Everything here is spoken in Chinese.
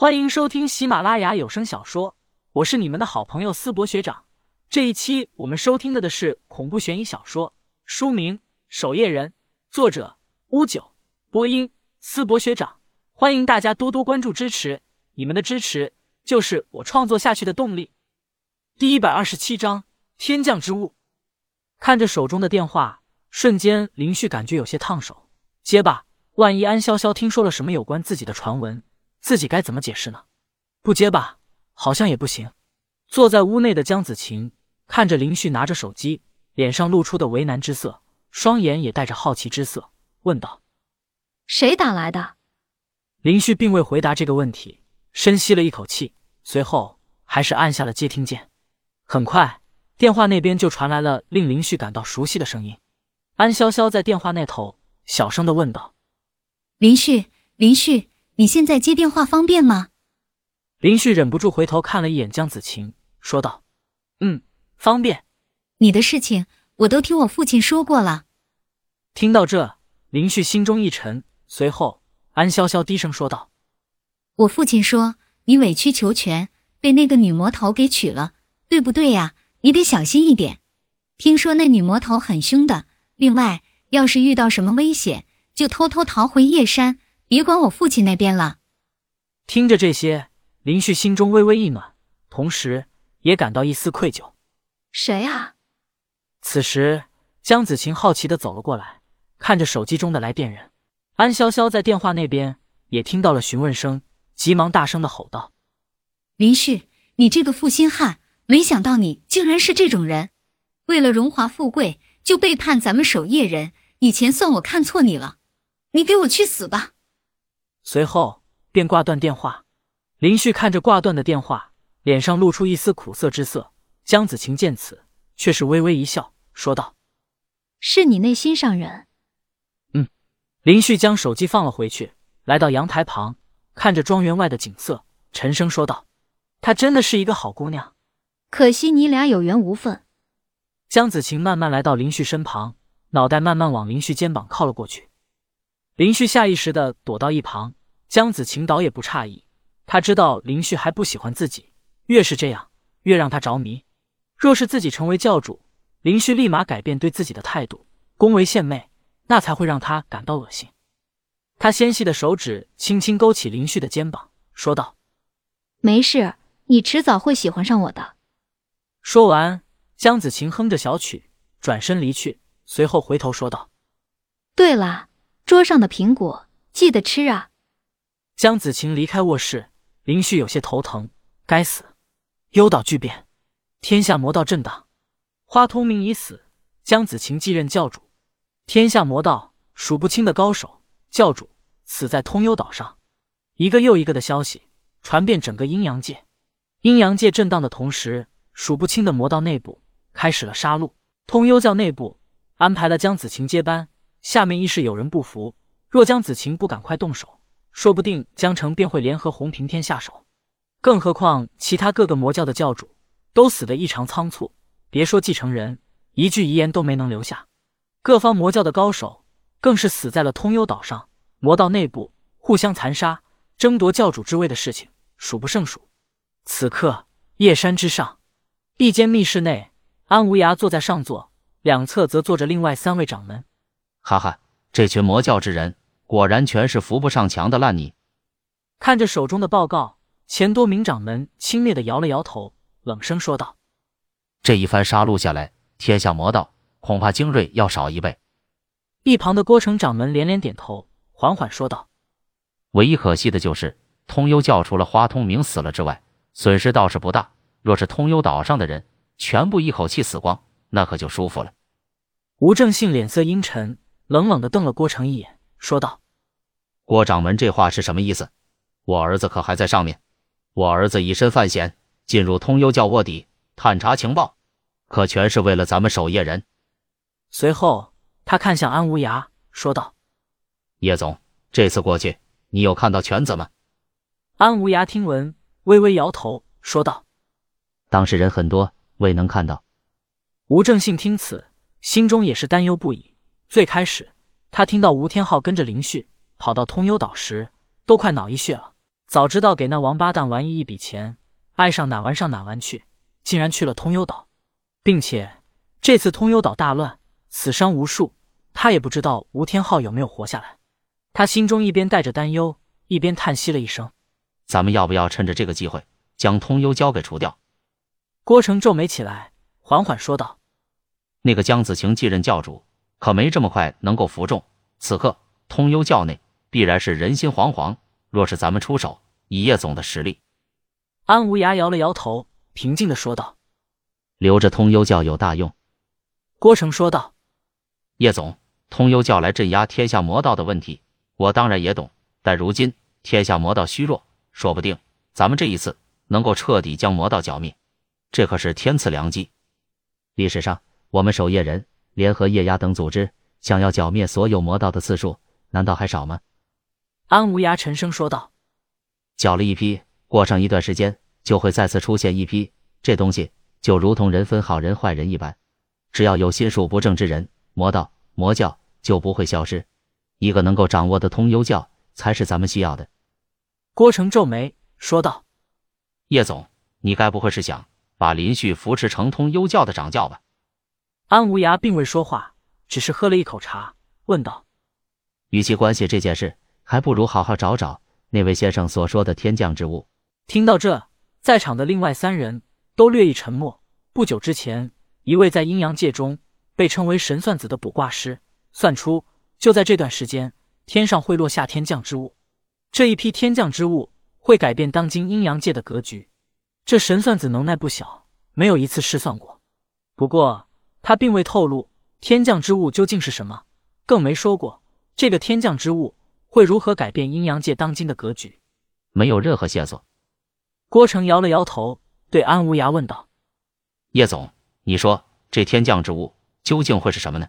欢迎收听喜马拉雅有声小说，我是你们的好朋友思博学长。这一期我们收听的的是恐怖悬疑小说，书名《守夜人》，作者乌九，播音思博学长。欢迎大家多多关注支持，你们的支持就是我创作下去的动力。第一百二十七章天降之物。看着手中的电话，瞬间林旭感觉有些烫手。接吧，万一安潇潇听说了什么有关自己的传闻。自己该怎么解释呢？不接吧，好像也不行。坐在屋内的江子晴看着林旭拿着手机，脸上露出的为难之色，双眼也带着好奇之色，问道：“谁打来的？”林旭并未回答这个问题，深吸了一口气，随后还是按下了接听键。很快，电话那边就传来了令林旭感到熟悉的声音。安潇潇在电话那头小声的问道：“林旭，林旭。”你现在接电话方便吗？林旭忍不住回头看了一眼江子晴，说道：“嗯，方便。你的事情我都听我父亲说过了。”听到这，林旭心中一沉，随后安潇潇低声说道：“我父亲说你委曲求全，被那个女魔头给娶了，对不对呀？你得小心一点。听说那女魔头很凶的。另外，要是遇到什么危险，就偷偷逃回叶山。”别管我父亲那边了。听着这些，林旭心中微微一暖，同时也感到一丝愧疚。谁啊？此时，江子晴好奇的走了过来，看着手机中的来电人安潇潇，在电话那边也听到了询问声，急忙大声的吼道：“林旭，你这个负心汉，没想到你竟然是这种人！为了荣华富贵，就背叛咱们守夜人，以前算我看错你了，你给我去死吧！”随后便挂断电话。林旭看着挂断的电话，脸上露出一丝苦涩之色。江子晴见此，却是微微一笑，说道：“是你内心上人。”嗯。林旭将手机放了回去，来到阳台旁，看着庄园外的景色，沉声说道：“她真的是一个好姑娘，可惜你俩有缘无分。”江子晴慢慢来到林旭身旁，脑袋慢慢往林旭肩膀靠了过去。林旭下意识的躲到一旁。江子晴倒也不诧异，他知道林旭还不喜欢自己，越是这样，越让他着迷。若是自己成为教主，林旭立马改变对自己的态度，恭维献媚，那才会让他感到恶心。他纤细的手指轻轻勾起林旭的肩膀，说道：“没事，你迟早会喜欢上我的。”说完，江子晴哼着小曲，转身离去，随后回头说道：“对了，桌上的苹果记得吃啊。”江子晴离开卧室，林旭有些头疼。该死，幽岛巨变，天下魔道震荡，花通明已死，江子晴继任教主。天下魔道数不清的高手，教主死在通幽岛上。一个又一个的消息传遍整个阴阳界，阴阳界震荡的同时，数不清的魔道内部开始了杀戮。通幽教内部安排了江子晴接班，下面亦是有人不服，若江子晴不赶快动手。说不定江城便会联合洪平天下手，更何况其他各个魔教的教主都死得异常仓促，别说继承人，一句遗言都没能留下。各方魔教的高手更是死在了通幽岛上，魔道内部互相残杀，争夺教主之位的事情数不胜数。此刻，夜山之上，一间密室内，安无涯坐在上座，两侧则坐着另外三位掌门。哈哈，这群魔教之人。果然全是扶不上墙的烂泥。看着手中的报告，钱多明掌门轻蔑的摇了摇头，冷声说道：“这一番杀戮下来，天下魔道恐怕精锐要少一倍。”一旁的郭成掌门连连点头，缓缓说道：“唯一可惜的就是通幽教除了花通明死了之外，损失倒是不大。若是通幽岛上的人全部一口气死光，那可就舒服了。”吴正信脸色阴沉，冷冷的瞪了郭成一眼。说道：“郭掌门，这话是什么意思？我儿子可还在上面？我儿子以身犯险，进入通幽教卧底探查情报，可全是为了咱们守夜人。”随后，他看向安无涯，说道：“叶总，这次过去，你有看到犬子吗？”安无涯听闻，微微摇头，说道：“当事人很多，未能看到。”吴正信听此，心中也是担忧不已。最开始。他听到吴天昊跟着林旭跑到通幽岛时，都快脑溢血了。早知道给那王八蛋玩意一笔钱，爱上哪玩上哪玩去，竟然去了通幽岛，并且这次通幽岛大乱，死伤无数，他也不知道吴天昊有没有活下来。他心中一边带着担忧，一边叹息了一声：“咱们要不要趁着这个机会将通幽交给除掉？”郭成皱眉起来，缓缓说道：“那个江子晴继任教主，可没这么快能够服众。此刻通幽教内必然是人心惶惶。”若是咱们出手，以叶总的实力，安无涯摇了摇头，平静的说道：“留着通幽教有大用。”郭成说道：“叶总，通幽教来镇压天下魔道的问题，我当然也懂。但如今天下魔道虚弱，说不定咱们这一次能够彻底将魔道剿灭，这可是天赐良机。历史上，我们守夜人联合液压等组织，想要剿灭所有魔道的次数，难道还少吗？”安无涯沉声说道：“剿了一批，过上一段时间就会再次出现一批。这东西就如同人分好人坏人一般，只要有心术不正之人，魔道魔教就不会消失。一个能够掌握的通幽教，才是咱们需要的。”郭成皱眉说道：“叶总，你该不会是想把林旭扶持成通幽教的掌教吧？”安无涯并未说话，只是喝了一口茶，问道：“与其关系这件事。”还不如好好找找那位先生所说的天降之物。听到这，在场的另外三人都略一沉默。不久之前，一位在阴阳界中被称为神算子的卜卦师算出，就在这段时间，天上会落下天降之物。这一批天降之物会改变当今阴阳界的格局。这神算子能耐不小，没有一次失算过。不过，他并未透露天降之物究竟是什么，更没说过这个天降之物。会如何改变阴阳界当今的格局？没有任何线索。郭成摇了摇头，对安无涯问道：“叶总，你说这天降之物究竟会是什么呢？”